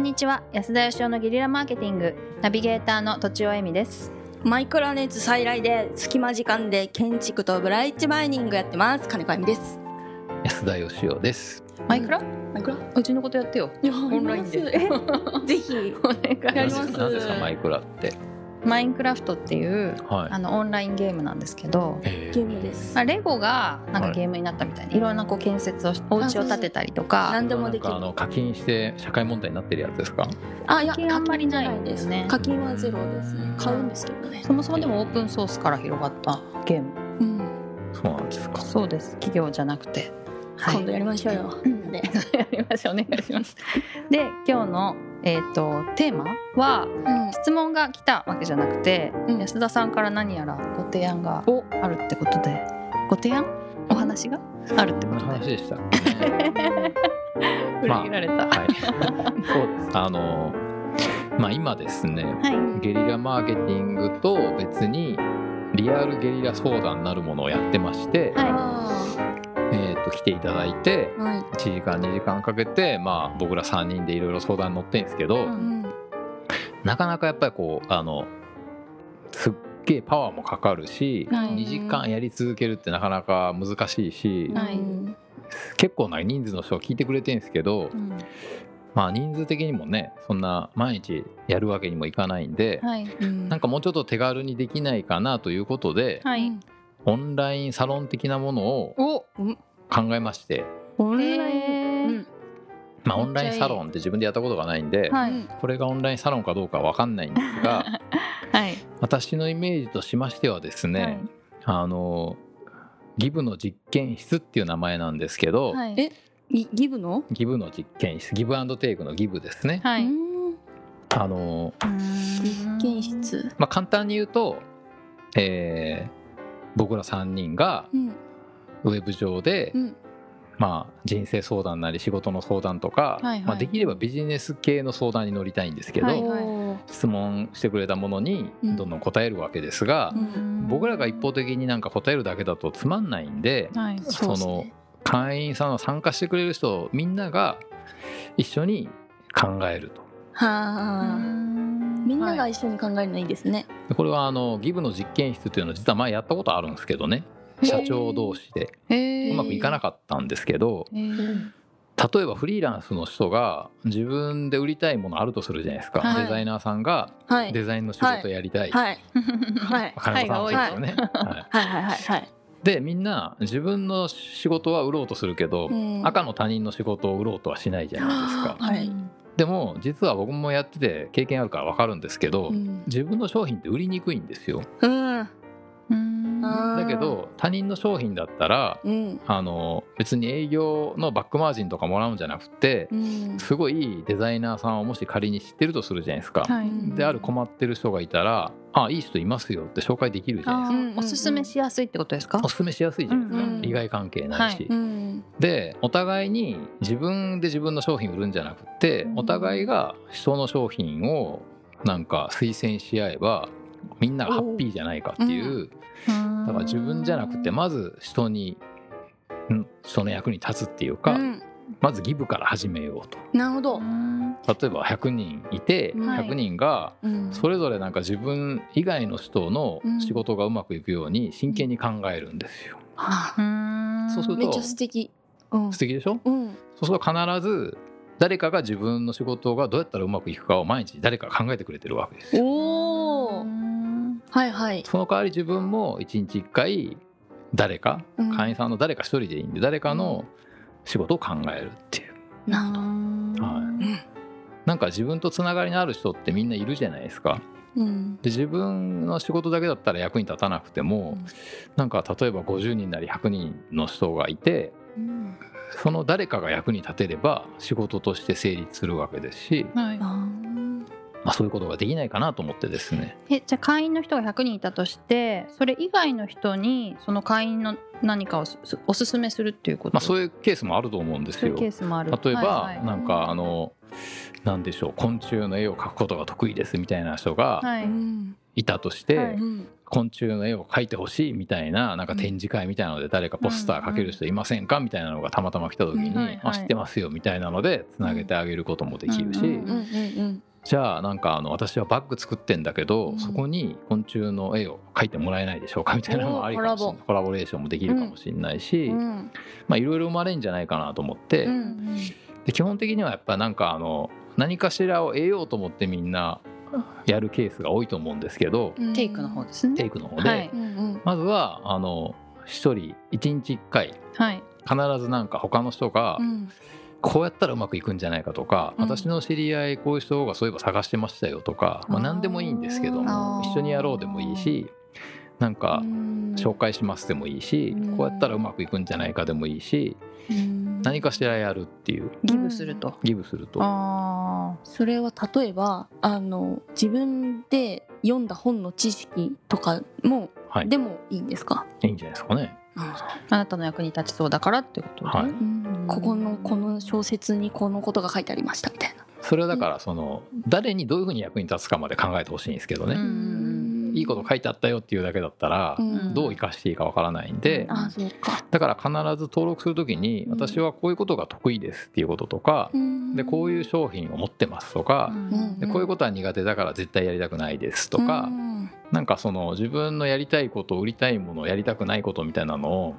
んにちは。安田義生のゲリラマーケティング。ナビゲーターの土地尾恵美です。マイクラ熱再来で隙間時間で建築とブライチマイニングやってます。金子恵美です。安田義雄です。マイクラ、マイクラうちのことやってよ。いやオンラインで。えぜひ。お願いやります。何ですか？マイクラって。マインクラフトっていうはい。あのオンラインゲームなんですけど、えゲームです。まあ、レゴがなんかはい。ゲームになったみたいで、い、ろんなこう建設をしお家を建てたりとか。何でもできる。あの課金して社会問題になってるやつですか？あいや課金あんまりないです。ね。課金はゼロですね。買うんですけどね。そもそもでもオープンソースから広がったゲームうん。そうなんですか。そうです。企業じゃなくて。はい。今度やりましょうよ。うんでやりましょうお願いします。で今日の、えー、とテーマはうん。質問が来たわけじゃなくて、うん。安田さんから何やらご提案がお。あるってことでご提案？お。話が？あるってことで。話でしたね。裏切られた、はい。そうです。あのまあ今ですね、はい。ゲリラマーケティングと別にリアルゲリラ相談なるものをやってまして、はあえっ、と来ていただいてーはい。1時間2時間かけてまあ僕ら3人でいろいろ相談に乗ってるんですけど。うんうん。なかなかやっぱりこうあのすっげえパワーもかかるし、はい。2時間やり続けるってなかなか難しいし、はい。うん結構な人数の人が聞いてくれてるんですけど、うん。まあ人数的にもねそんな毎日やるわけにもいかないんで、はい。うん。なんかもうちょっと手軽にできないかなということで、はい、オンラインサロン的なものをお考えまして、オンライン。まあ、オンラインサロンって自分でやったことがないんで、はい。うんこれがオンラインサロンかどうかは分かんないんですが はい。私のイメージとしましてはですね、はい。あのギブの実験室っていう名前なんですけど、はい。えギギブの？ギブの実験室ギブアンドテイクのギブですね。はい、うん。あの実験室。まあ、簡単に言うと、えー僕ら3人がうん。ウェブ上で、うん。まあ、人生相談なり仕事の相談とか、はいはい。まあ、できればビジネス系の相談に乗りたいんですけど、はいおー質問してくれたものにうん。どんどん答えるわけですが、うん。僕らが一方的になんか答えるだけだとつまんないんで、はい。その会員さんの参加してくれる人みんなが一緒に考えると。はあみんながはい。一緒に考えるのいいですね。でこれはあのギブの実験室っていうのを実は前やったことあるんですけどね。社長同士で。うまくいかなかったんですけど。例えばフリーランスの人が自分で売りたいものあるとするじゃないですか、はい。デザイナーさんがはい。デザインの仕事やりたい、はい。はい。金子さんですよね、はい。はいはいはいはい。でみんな自分の仕事は売ろうとするけど、うん。赤の他人の仕事を売ろうとはしないじゃないですか。はいでも実は僕もやってて経験あるから分かるんですけど、うん。自分の商品って売りにくいんですよ。うんだけど他人の商品だったらうん。あの別に営業のバックマージンとかもらうんじゃなくてうん。すごいいいデザイナーさんをもし仮に知ってるとするじゃないですか。はい。である困ってる人がいたら「あいい人いますよ」って紹介できるじゃないですか。おすすめしやすいってことですか？おすすめしやすいじゃないですか、うん利害関係ないし、うん。でお互いに自分で自分の商品売るんじゃなくてうん。お互いが人の商品をなんか推薦し合えばみんながハッピーじゃないかっていうだから自分じゃなくてまず人にん？人の役に立つっていうか、うん。まずギブから始めようと。なるほど。うん例えば100人いてはい。100人がうん。それぞれなんか自分以外の人の仕事がうまくいくように真剣に考えるんですよ。はあ。うんそうするとめっちゃ素敵。うん。素敵でしょ？うん。そうすると必ず誰かが自分の仕事がどうやったらうまくいくかを毎日誰かが考えてくれてるわけですよ。はいはい。その代わり自分も一日一回誰かうん。会員さんの誰か一人でいいんで誰かの仕事を考えるっていう。なるほどはい。うん。なんか自分とつながりのある人ってみんないるじゃないですか。うん。で自分の仕事だけだったら役に立たなくても、うん。なんか例えば50人なり100人の人がいてうん。その誰かが役に立てれば仕事として成立するわけですし、はい。あまあ、そういうことができないかなと思ってですね。えじゃあ会員の人が100人いたとしてそれ以外の人にその会員の何かをすおすすめするっていうこと、まあ、そういうケースもあると思うんですよ。そういうケ。ースもある。例えば、はいはいなんかあのなんでしょう昆虫の絵を描くことが得意ですみたいな人が、はい。たとして、はい。うん。昆虫の絵を描いてほしいみたいななんか展示会みたいなので誰かポスター描ける人いませんかみたいなのがたまたま来た時にうんはいはい「あ知ってますよ」みたいなのでつなげてあげることもできるし、うんうんうんじゃあなんかあの私はバッグ作ってんだけど、うん。そこに昆虫の絵を描いてもらえないでしょうかみたいなのもありかもしれない。コラボ。レーションもできるかもしれないし、うん。まあいろいろ生まれんじゃないかなと思って、うんで基本的にはやっぱなんかあの何かしらを得ようと思ってみんなやるケースが多いと思うんですけど、うん。テイクの方ですね。テイクの方で、はい。うんうん。まずはあの一人一日一回はい。必ずなんか他の人がうんこうやったらうまくいくんじゃないかとか、うん。私の知り合いこういう人がそういえば探してましたよとか、まあ、何でもいいんですけども一緒にやろうでもいいしなんかうん。紹介しますでもいいし、うん。こうやったらうまくいくんじゃないかでもいいしうん。何かしらやるっていう。ギブすると、ギブすると。あそれは例えばあの自分で読んだ本の知識とかも、はい、でもいいんですか、いいんじゃないですかね。ああなたの役に立ちそうだからってことで、はいここのこの小説にこのことが書いてありましたみたいな。それはだからその誰にどういうふうに役に立つかまで考えてほしいんですけどね、うん。いいこと書いてあったよっていうだけだったらうん。どう生かしていいかわからないんで、あそうか。だから必ず登録するときにうん私はこういうことが得意ですっていうこととか、でこういう商品を持ってますとか、ん。でこういうことは苦手だから絶対やりたくないですとか、うん。なんかその自分のやりたいこと売りたいものやりたくないことみたいなのを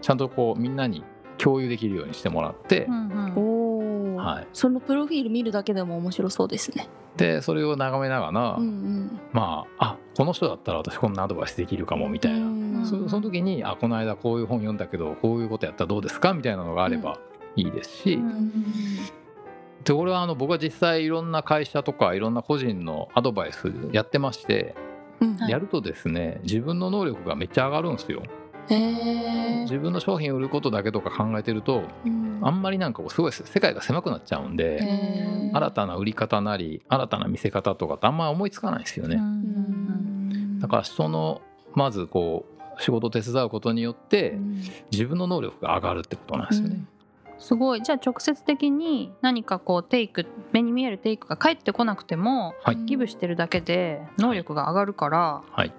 ちゃんとこうみんなに共有できるようにしてもらって、うんうん。はい。そのプロフィール見るだけでも面白そうですね。でそれを眺めながら、うんうん。まああこの人だったら私こんなアドバイスできるかもみたいな、うんそその時にあこの間こういう本読んだけどこういうことやったらどうですかみたいなのがあればいいですし、うん。でこれはあの僕は実際いろんな会社とかいろんな個人のアドバイスやってまして、うん。はい。やるとですね自分の能力がめっちゃ上がるんですよ。自分の商品売ることだけとか考えてるとうん。あんまりなんかこうすごい世界が狭くなっちゃうんで新たな売り方なり新たな見せ方とかってあんま思いつかないですよね。だから人のまずこう仕事を手伝うことによって自分の能力が上がるってことなんですよね。すごい。じゃあ直接的に何かこうテイク目に見えるテイクが返ってこなくてもはい、ギブしてるだけで能力が上がるからはい、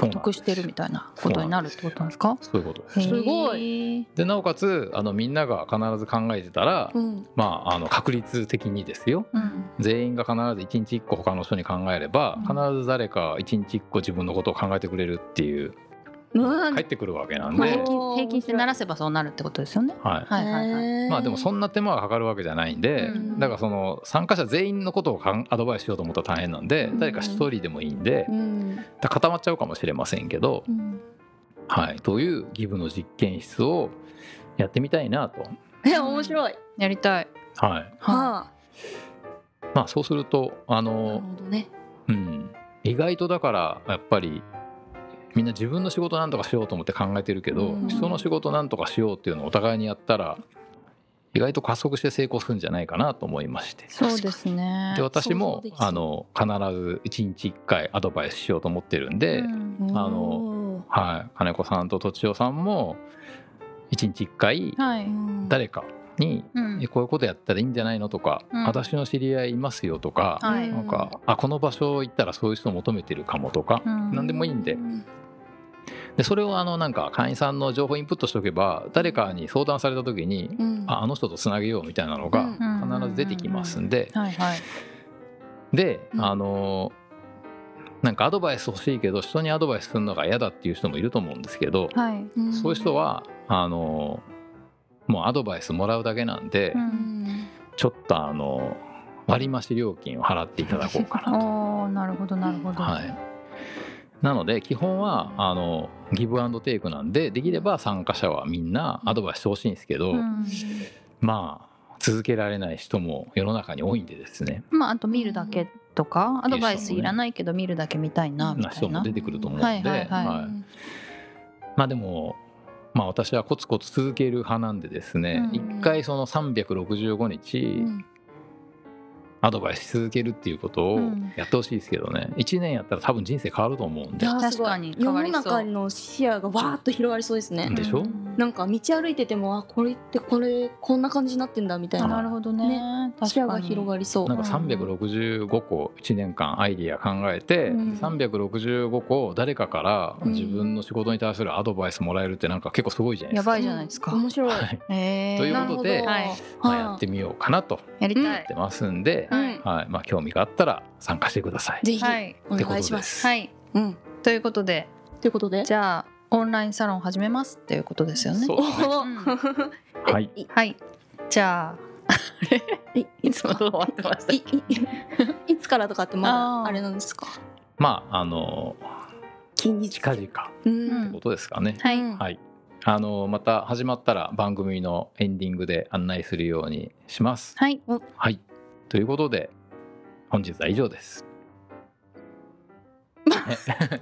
そうなん得してるみたいなことになるってことなんですか？そういうことです。すごい。でなおかつあのみんなが必ず考えてたら、うん。まあ、あの確率的にですよ。うん。全員が必ず1日1個他の人に考えれば、うん。必ず誰か1日1個自分のことを考えてくれるっていううん返ってくるわけなんまあで、平均平均して鳴らせばそうなるってことですよね。はい。はいはいはい。まあでもそんな手間がかかるわけじゃないんで、うん。だからその参加者全員のことをかんアドバイスしようと思ったら大変なんで、うん。誰か一人でもいいんで、うん。固まっちゃうかもしれませんけど、うん。はい、というギブの実験室をやってみたいなと。え面白い。やりたい。はい。ははまあ、そうするとああ。なるの、ほどね。うん、意外とだからやっぱりみんな自分の仕事なんとかしようと思って考えてるけど、うん。人の仕事なんとかしようっていうのをお互いにやったら意外と加速して成功するんじゃないかなと思いまして。そうですね。で私もあの必ず1日1回アドバイスしようと思ってるんで、うん。あのはい、金子さんととちおさんも1日1回はい。誰かにうん。えこういうことやったらいいんじゃないのとか、うん。私の知り合いいますよとか、はい。なんかあこの場所行ったらそういう人求めてるかもとか、うん。何でもいいんででそれをあのなんか会員さんの情報インプットしておけば誰かに相談された時に、うん。ああの人とつなげようみたいなのがうん。必ず出てきますんで、で、うん。あのなんかアドバイス欲しいけど人にアドバイスするのが嫌だっていう人もいると思うんですけど、はい。うんそういう人はあのもうアドバイスもらうだけなんで、うん。うんちょっとあの割増料金を払っていただこうかなと。なるほどなるほど。はい、なので基本はあのギブアンドテイクなんでできれば参加者はみんなアドバイスしてほしいんですけど、うん。まあ続けられない人も世の中に多いんでですね。まああと見るだけとかアドバイスいらないけど見るだけ見たいなみたいな。な人も出てくると思うんで、まあでもまあ私はコツコツ続ける派なんでですねうん。一、回その365日うんアドバイスし続けるっていうことをうん。やってほしいですけどね。1年やったら多分人生変わると思うんで。確かに。変世の中の視野がわーっと広がりそうですね。でしょ？うんなんか道歩いててもあこれってこれこんな感じになってんだみたいあななるほどね。ね視野が広がりそう。なんか365個1年間アイディア考えて、うん。365個誰かからうん。自分の仕事に対するアドバイスもらえるってなんか結構すごいじゃないでやすか。ばいじゃないですか、面白い。はい。えー。ということではい。まあ、やってみようかなとやりたい。思ってますんで、うん。はい。まあ、興味があったら参加してください。ぜひはい。お願いします。はい。うん。ということで。ということで？じゃあオンラインサロン始めますっていうことですよね。はい。い。はい。じゃあいいつもどう終わってましたいい いつからとかってまだあれなんですか？まああの近日。近々。っうん。てことですかね。はい、うん。はい。あのまた始まったら番組のエンディングで案内するようにします。はい。はい。ということで本日は以上です。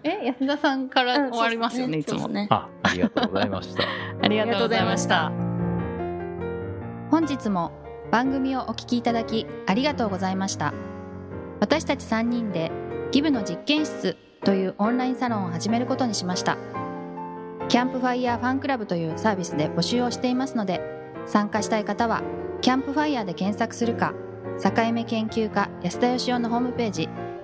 え 安田さんからうん終わりますよね、いつもあありがとうございました。ありがとうございました。本日も番組をお聞きいただきありがとうございました。私たち3人でギブの実験室というオンラインサロンを始めることにしました。キャンプファイヤーファンクラブというサービスで募集をしていますので参加したい方はキャンプファイヤーで検索するか境目研究家安田佳生のホームページ